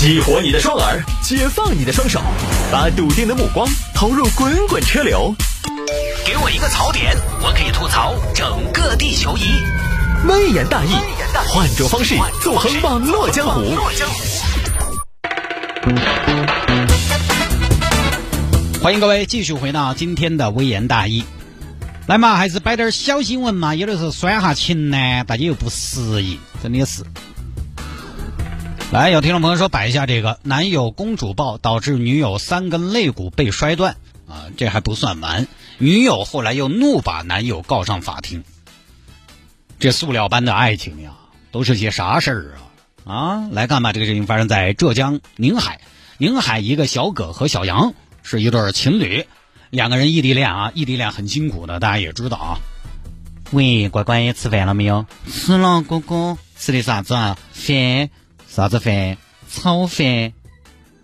激活你的双耳，解放你的双手，把笃定的目光投入滚滚车流。给我一个槽点，我可以吐槽整个地球仪。微言大义，换种方式纵横网络江湖。欢迎各位继续回到今天的微言大义。来嘛，还是摆点小新闻嘛。有的时候酸下情呢，大家又不适应，真的是。来，有听众朋友说摆一下这个，男友公主抱导致女友三根肋骨被摔断啊，这还不算完，女友后来又怒把男友告上法庭。这塑料般的爱情呀，都是些啥事儿啊？啊，来看吧，这个事情发生在浙江宁海，宁海一个小葛和小杨是一对情侣，两个人异地恋啊，异地恋很辛苦的，大家也知道啊。喂，乖乖，吃饭了没有？吃了，哥哥，吃的啥子啊？饭。啥子饭？炒饭，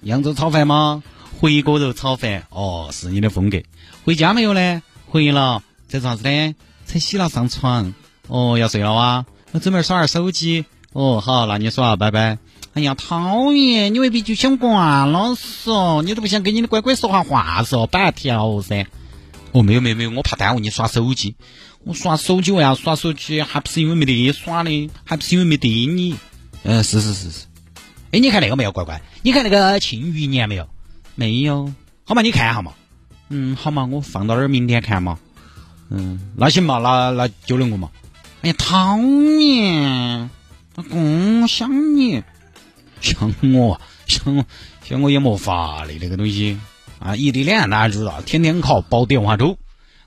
扬州炒饭吗？回锅肉炒饭，哦，是你的风格。回家没有呢？回了，在做啥子呢？才洗了上床，哦，要睡了哇？我准备耍下手机，哦，好，那你耍，拜拜。哎呀，讨厌，你未必就想挂了是哦，你都不想跟你的乖乖说下话是哦，板条噻。哦，没有没有没有，我怕耽误你耍手机。我耍手机为啥耍手机？还不是因为没得耍的，还不是因为没得你。嗯，是是是是。哎，你看那个没有，乖乖？你看那个《庆余年》没有？没有。好嘛，你看一下嘛。嗯，好嘛，我放到那儿明天看嘛。嗯，那行嘛，那那就那个嘛。哎呀，讨厌！公想你，想我，想想我也没法的那个东西啊。异地恋大家知道，天天靠煲电话粥。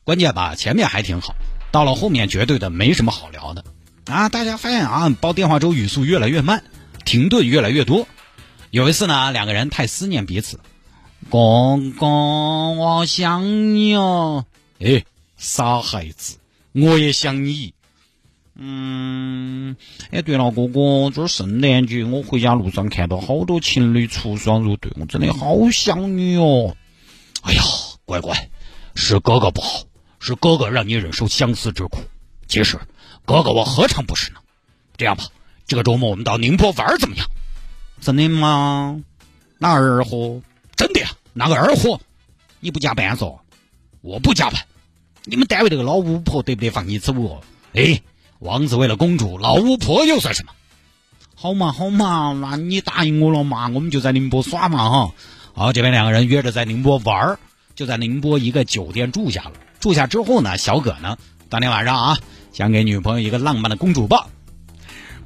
关键吧，前面还挺好，到了后面绝对的没什么好聊的。啊，大家发现啊，煲电话粥语速越来越慢，停顿越来越多。有一次呢，两个人太思念彼此，公公，我想你哦。哎，傻孩子，我也想你。嗯，哎，对了，哥哥，这是圣诞节，我回家路上看到好多情侣出双入对，我真的好想你哦。哎呀，乖乖，是哥哥不好，是哥哥让你忍受相思之苦。其实。哥哥，我何尝不是呢？这样吧，这个周末我们到宁波玩怎么样？真的吗？那二货？真的呀？那个二货？你不加班嗦？我不加班。你们单位这个老巫婆得不得放你走？哎，王子为了公主，老巫婆又算什么？好嘛好嘛，那你答应我了嘛？我们就在宁波耍嘛哈。好，这边两个人约着在宁波玩就在宁波一个酒店住下了。住下之后呢，小葛呢，当天晚上啊。想给女朋友一个浪漫的公主抱，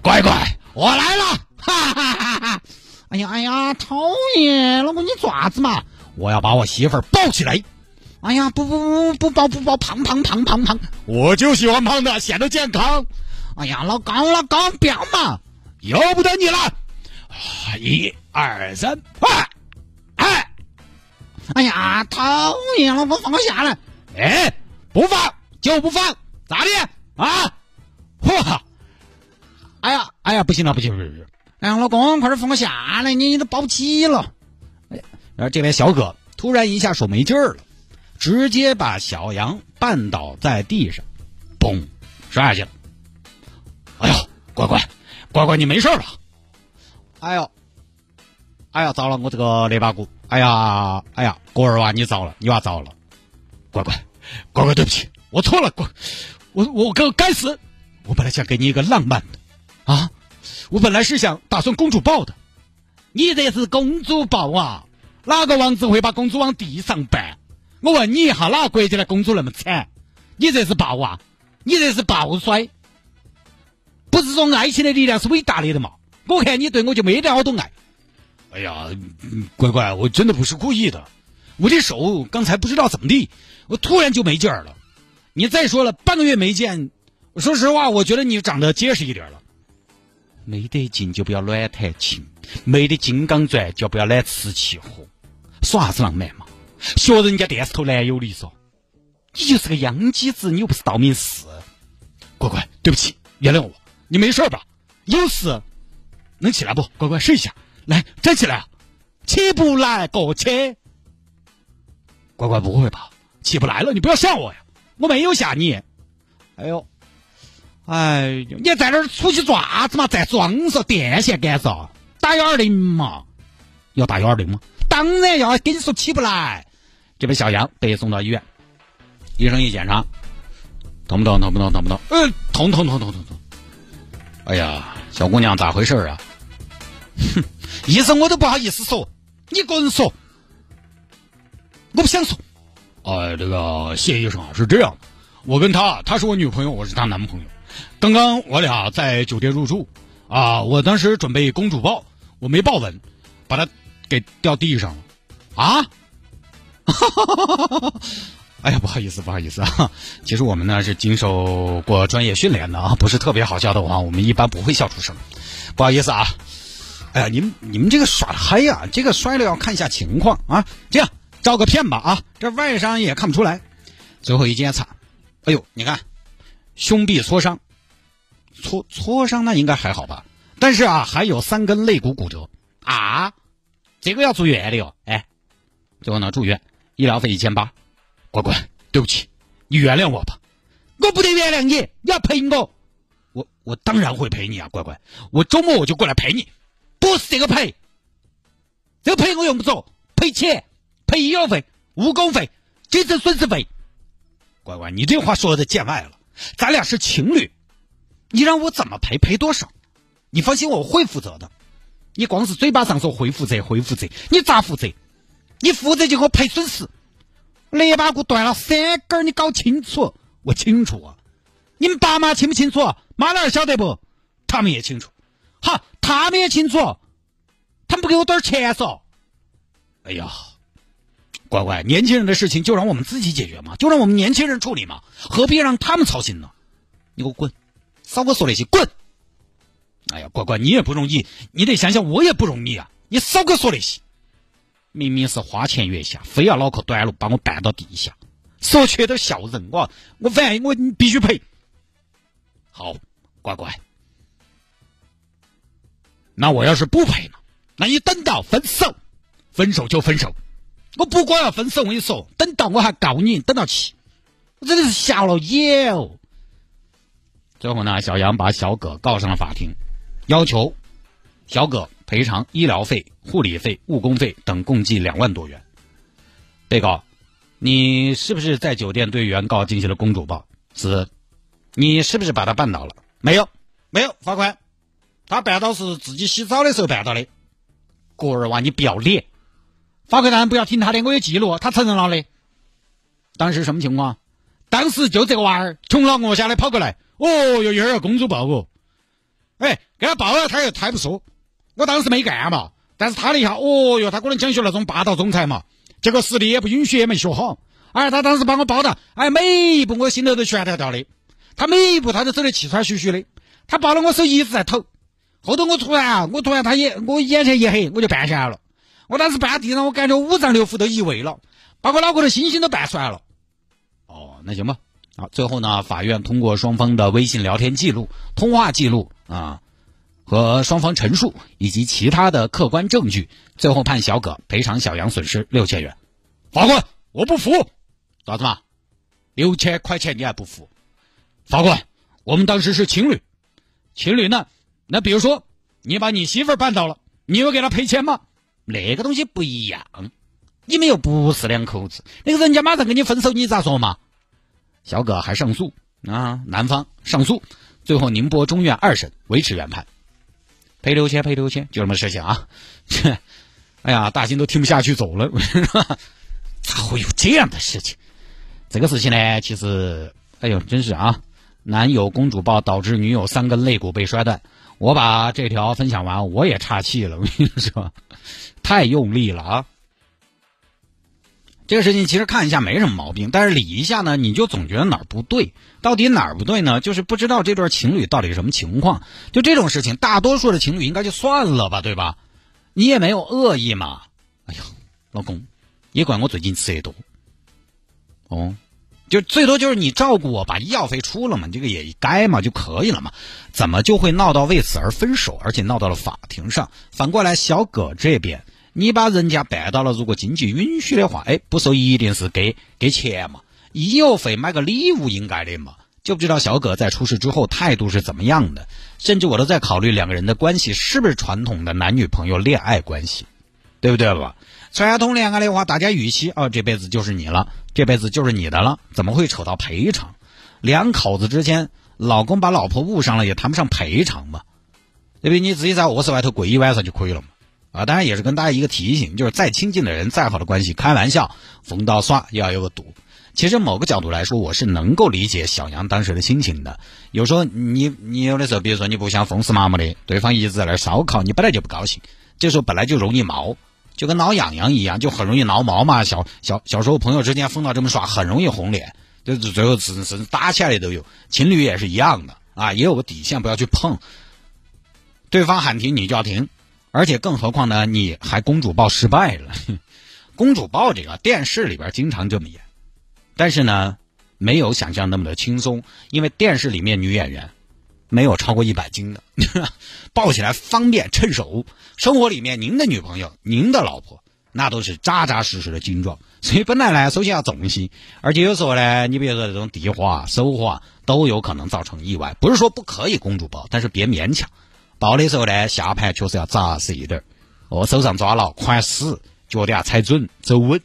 乖乖，我来了！哈哈哈哈！哎呀哎呀，讨厌，老公你爪子嘛？我要把我媳妇儿抱起来！哎呀，不不不不抱不抱，胖胖胖胖胖！我就喜欢胖的，显得健康。哎呀，老公老公，不要嘛！由不得你了！一二三，快！哎！哎呀，讨厌，老公放我下来！哎，不放就不放，咋的？啊！嚯！哎呀，哎呀，不行了，不行，不行，不行！哎呀，老公，快点放我下来，你你都抱不起了。哎呀，然后这边小葛突然一下手没劲儿了，直接把小杨绊倒在地上，嘣，摔下去了。哎呀，乖乖，乖乖，你没事吧？哎呦，哎呀，糟了，我这个肋巴骨！哎呀，哎呀，孤儿娃，你糟了，你娃糟了！乖乖，乖乖，对不起，我错了，乖。我我哥该死！我本来想给你一个浪漫的，啊！我本来是想打算公主抱的，你这是公主抱啊？哪个王子会把公主往地上绊？我问你一下，哪个国家的公主那么惨？你这是抱啊？你这是抱摔？不是说爱情的力量是伟大的的嘛？我看你对我就没得好多爱。哎呀，乖乖，我真的不是故意的，我的手刚才不知道怎么地，我突然就没劲儿了。你再说了，半个月没见，说实话，我觉得你长得结实一点了。没得劲就不要乱弹琴，没得金刚钻就不要揽瓷器活，耍啥子浪漫嘛？学人家电视头男友的说，你就是个秧鸡子，你又不是道明寺。乖乖，对不起，原谅我，你没事吧？有事能起来不？乖乖，试一下，来站起来，起不来，过去。乖乖，不会吧？起不来了，你不要吓我呀。我没有吓你，哎呦，哎呦，你在那儿出去做啥子嘛？在装嗦电线杆上打幺二零嘛？要打幺二零吗？当然要，跟你说起不来。这边小杨被送到医院，医生一检查，疼不疼？疼不疼？疼不疼？嗯，疼疼疼疼疼疼。哎呀，小姑娘咋回事啊？哼，医生我都不好意思说，你个人说，我不想说。哎，这个谢医生啊，是这样的，我跟她，她是我女朋友，我是她男朋友。刚刚我俩在酒店入住，啊，我当时准备公主抱，我没抱稳，把它给掉地上了。啊？哎呀，不好意思，不好意思啊。其实我们呢是经受过专业训练的啊，不是特别好笑的话，我们一般不会笑出声。不好意思啊。哎呀，你们你们这个耍的嗨呀，这个摔了要看一下情况啊。这样照个片吧啊，这外伤也看不出来。最后一检查，哎呦，你看，胸壁挫伤，挫挫伤那应该还好吧？但是啊，还有三根肋骨骨折啊，这个要住院的哟。哎，最后呢住院。医疗费一千八，乖乖，对不起，你原谅我吧。我不得原谅你，你要赔我。我我当然会赔你啊，乖乖，我周末我就过来陪你。不是这个赔，这个赔我用不着，赔钱，赔医药费、误工费、精神损失费。乖乖，你这话说的见外了，咱俩是情侣，你让我怎么赔？赔多少？你放心，我会负责的。你光是嘴巴上说会负责，会负责，你咋负责？你负责就给我赔损失，肋巴骨断了三根，你搞清楚，我清楚啊。你们爸妈清不清楚？妈老汉晓得不？他们也清楚。好，他们也清楚，他们不给我点钱嗦。哎呀，乖乖，年轻人的事情就让我们自己解决嘛，就让我们年轻人处理嘛，何必让他们操心呢？你给我滚，少给我说那些，滚！哎呀，乖乖，你也不容易，你得想想我也不容易啊，你少给我说那些。明明是花前月下，非要脑壳短路把我绊到地下，说缺点笑人，我我反正我必须赔。好，乖乖，那我要是不赔呢？那你等到分手，分手就分手，我不光要分手，我跟你说，等到我还告你，等到起，我真的是瞎了眼哦。最后呢，小杨把小葛告上了法庭，要求小葛。赔偿医疗费、护理费、误工费等共计两万多元。被告，你是不是在酒店对原告进行了公主抱？是。你是不是把他绊倒了？没有，没有。法官，他绊倒是自己洗澡的时候绊倒的。郭二娃，你不要脸！法官大人不要听他的，我有记录，他承认了的。当时什么情况？当时就这个娃儿从老卧下来跑过来，哦哟，一会儿要公主抱我。哎，给他抱了，他又他不说。我当时没干嘛，但是他了一下，哦哟，他可能想学那种霸道总裁嘛，结果实力也不允许，也没学好。哎，他当时把我抱到，哎，每一步我心头都悬吊吊的。他每一步他都走得气喘吁吁的。他抱了我手一直在抖。后头我突然啊，我突然他也我眼前一黑，我就绊下来了。我当时绊地上，我感觉五脏六腑都移位了，把我脑壳的星星都绊出来了。哦，那行吧。好，最后呢，法院通过双方的微信聊天记录、通话记录啊。和双方陈述以及其他的客观证据，最后判小葛赔偿小杨损失六千元。法官，我不服，咋子嘛？六千块钱你还不服？法官，我们当时是情侣，情侣呢？那比如说你把你媳妇儿绊倒了，你有给她赔钱吗？那个东西不一样，你们又不是两口子，那个人家马上跟你分手，你咋说嘛？小葛还上诉啊？男方上诉，最后宁波中院二审维持原判。赔六千，赔六千，就这么事情啊！切，哎呀，大金都听不下去走了，咋会有这样的事情？这个事情呢，其实，哎呦，真是啊！男友公主抱导致女友三根肋骨被摔断，我把这条分享完，我也岔气了，我跟你说，太用力了啊！这个事情其实看一下没什么毛病，但是理一下呢，你就总觉得哪儿不对。到底哪儿不对呢？就是不知道这对情侣到底什么情况。就这种事情，大多数的情侣应该就算了吧，对吧？你也没有恶意嘛。哎呀，老公，也管我最近吃的多。哦，就最多就是你照顾我，把医药费出了嘛，这个也该嘛就可以了嘛。怎么就会闹到为此而分手，而且闹到了法庭上？反过来，小葛这边。你把人家绊到了，如果经济允许的话，哎，不说一定是给给钱嘛，医药费买个礼物应该的嘛。就不知道小葛在出事之后态度是怎么样的，甚至我都在考虑两个人的关系是不是传统的男女朋友恋爱关系。对不对吧？传统恋爱的话，大家预期哦，这辈子就是你了，这辈子就是你的了，怎么会扯到赔偿？两口子之间，老公把老婆误伤了，也谈不上赔偿嘛，对不对？你自己在卧室外头跪一晚上就可以了嘛。啊，当然也是跟大家一个提醒，就是再亲近的人，再好的关系，开玩笑，逢到耍也要有个度。其实某个角度来说，我是能够理解小杨当时的心情的。有时候你你有的时候，比如说你不想风死麻木的，对方一直在那烧烤，你本来就不高兴，这时候本来就容易毛，就跟挠痒痒一样，就很容易挠毛嘛。小小小时候朋友之间疯到这么耍，很容易红脸，就最后甚至打起来的都有。情侣也是一样的啊，也有个底线，不要去碰。对方喊停，你就要停。而且更何况呢？你还公主抱失败了，公主抱这个电视里边经常这么演，但是呢，没有想象那么的轻松，因为电视里面女演员没有超过一百斤的，抱起来方便趁手。生活里面您的女朋友、您的老婆那都是扎扎实实的精壮，所以本来呢，首先要重心，而且有时候呢，你比如说这种地滑、手滑都有可能造成意外。不是说不可以公主抱，但是别勉强。包的时候呢，下盘确实要扎实一点哦，手上抓牢，款死，脚底下踩准，走稳。